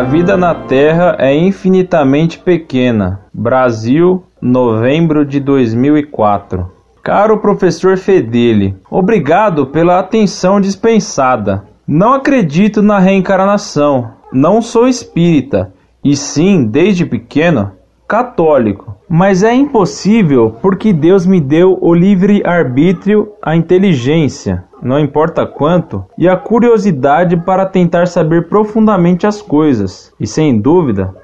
A vida na Terra é infinitamente pequena. Brasil, novembro de 2004. Caro professor Fedeli, obrigado pela atenção dispensada. Não acredito na reencarnação. Não sou espírita, e sim, desde pequeno, católico. Mas é impossível porque Deus me deu o livre arbítrio, a inteligência, não importa quanto, e a curiosidade para tentar saber profundamente as coisas. E sem dúvida,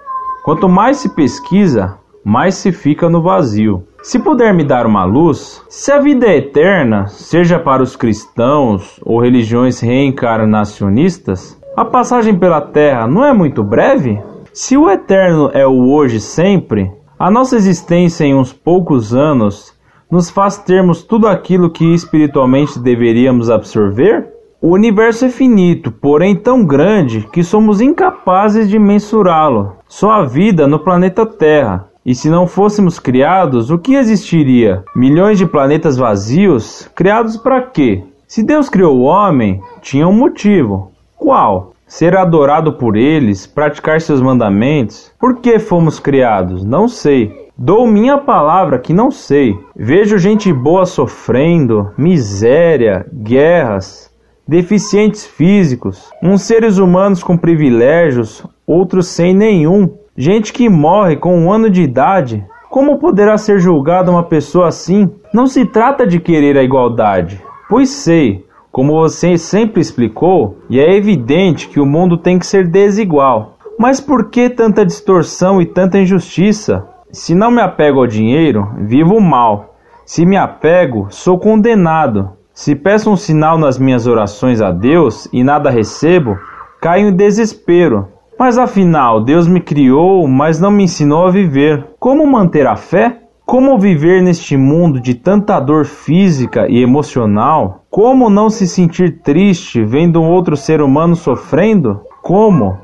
quanto mais se pesquisa, mais se fica no vazio. Se puder me dar uma luz, se a vida é eterna, seja para os cristãos ou religiões reencarnacionistas, a passagem pela Terra não é muito breve? Se o eterno é o hoje sempre, a nossa existência em uns poucos anos nos faz termos tudo aquilo que espiritualmente deveríamos absorver? O universo é finito, porém tão grande que somos incapazes de mensurá-lo. Só a vida no planeta Terra. E se não fôssemos criados, o que existiria? Milhões de planetas vazios? Criados para quê? Se Deus criou o homem, tinha um motivo. Qual? Ser adorado por eles, praticar seus mandamentos? Por que fomos criados? Não sei. Dou minha palavra que não sei. Vejo gente boa sofrendo, miséria, guerras, deficientes físicos, uns seres humanos com privilégios, outros sem nenhum, gente que morre com um ano de idade. Como poderá ser julgada uma pessoa assim? Não se trata de querer a igualdade, pois sei, como você sempre explicou, e é evidente que o mundo tem que ser desigual. Mas por que tanta distorção e tanta injustiça? Se não me apego ao dinheiro, vivo mal. Se me apego, sou condenado. Se peço um sinal nas minhas orações a Deus e nada recebo, caio em desespero. Mas afinal, Deus me criou, mas não me ensinou a viver. Como manter a fé? Como viver neste mundo de tanta dor física e emocional? Como não se sentir triste vendo um outro ser humano sofrendo? Como?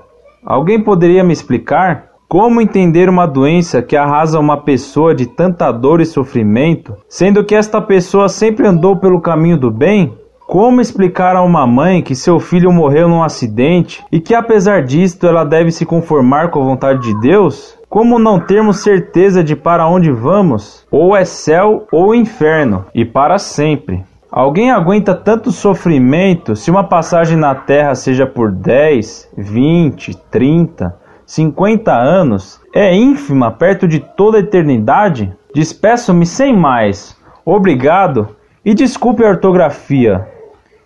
Alguém poderia me explicar? Como entender uma doença que arrasa uma pessoa de tanta dor e sofrimento, sendo que esta pessoa sempre andou pelo caminho do bem? Como explicar a uma mãe que seu filho morreu num acidente e que apesar disto ela deve se conformar com a vontade de Deus? Como não termos certeza de para onde vamos? Ou é céu ou inferno, e para sempre. Alguém aguenta tanto sofrimento se uma passagem na terra seja por 10, 20, 30, 50 anos é ínfima perto de toda a eternidade? Despeço-me sem mais. Obrigado e desculpe a ortografia.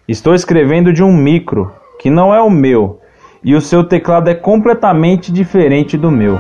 Estou escrevendo de um micro, que não é o meu, e o seu teclado é completamente diferente do meu.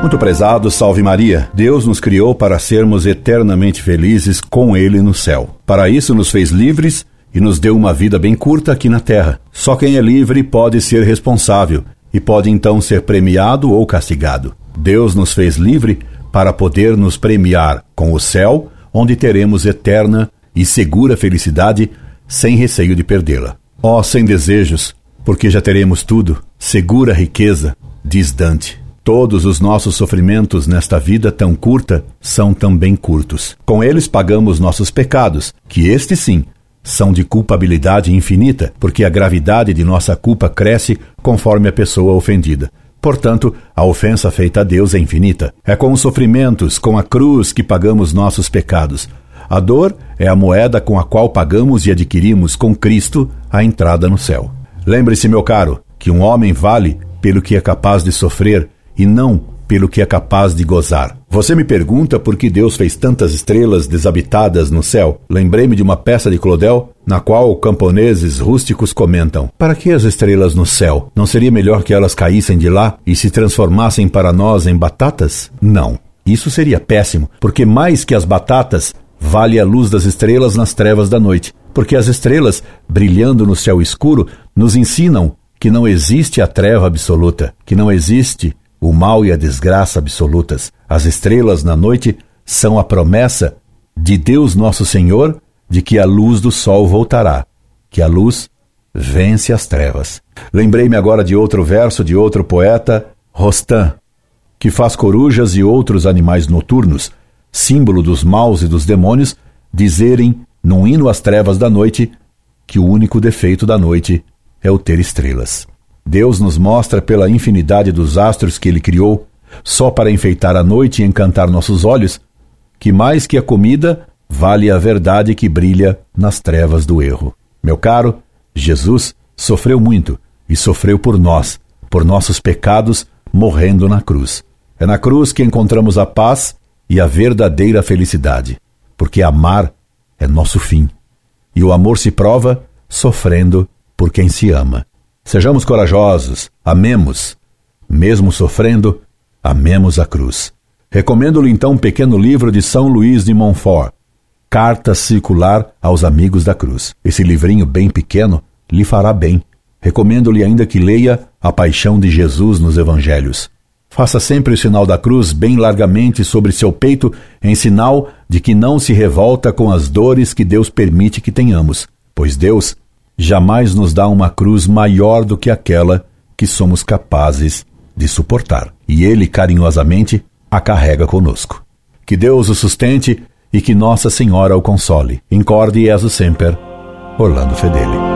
Muito prezado, salve Maria. Deus nos criou para sermos eternamente felizes com Ele no céu. Para isso nos fez livres e nos deu uma vida bem curta aqui na terra. Só quem é livre pode ser responsável e pode então ser premiado ou castigado. Deus nos fez livre para poder nos premiar com o céu, onde teremos eterna e segura felicidade sem receio de perdê-la. Ó, oh, sem desejos, porque já teremos tudo, segura riqueza, diz Dante. Todos os nossos sofrimentos nesta vida tão curta são também curtos. Com eles pagamos nossos pecados, que este sim são de culpabilidade infinita, porque a gravidade de nossa culpa cresce conforme a pessoa ofendida. Portanto, a ofensa feita a Deus é infinita. É com os sofrimentos, com a cruz, que pagamos nossos pecados. A dor é a moeda com a qual pagamos e adquirimos com Cristo a entrada no céu. Lembre-se, meu caro, que um homem vale pelo que é capaz de sofrer e não pelo que é capaz de gozar. Você me pergunta por que Deus fez tantas estrelas desabitadas no céu? Lembrei-me de uma peça de Claudel, na qual camponeses rústicos comentam: Para que as estrelas no céu? Não seria melhor que elas caíssem de lá e se transformassem para nós em batatas? Não. Isso seria péssimo, porque mais que as batatas, vale a luz das estrelas nas trevas da noite. Porque as estrelas, brilhando no céu escuro, nos ensinam que não existe a treva absoluta, que não existe o mal e a desgraça absolutas. As estrelas na noite são a promessa de Deus Nosso Senhor de que a luz do sol voltará, que a luz vence as trevas. Lembrei-me agora de outro verso de outro poeta, Rostam, que faz corujas e outros animais noturnos, símbolo dos maus e dos demônios, dizerem, num hino às trevas da noite, que o único defeito da noite é o ter estrelas. Deus nos mostra pela infinidade dos astros que ele criou, só para enfeitar a noite e encantar nossos olhos, que mais que a comida, vale a verdade que brilha nas trevas do erro. Meu caro, Jesus sofreu muito e sofreu por nós, por nossos pecados, morrendo na cruz. É na cruz que encontramos a paz e a verdadeira felicidade, porque amar é nosso fim. E o amor se prova sofrendo por quem se ama. Sejamos corajosos, amemos. Mesmo sofrendo, amemos a cruz. Recomendo-lhe então um pequeno livro de São Luís de Montfort, Carta Circular aos Amigos da Cruz. Esse livrinho bem pequeno lhe fará bem. Recomendo-lhe ainda que leia A Paixão de Jesus nos Evangelhos. Faça sempre o sinal da cruz bem largamente sobre seu peito, em sinal de que não se revolta com as dores que Deus permite que tenhamos, pois Deus jamais nos dá uma cruz maior do que aquela que somos capazes de suportar. E Ele carinhosamente a carrega conosco. Que Deus o sustente e que Nossa Senhora o console. Incorde Jesus Semper, Orlando Fedeli.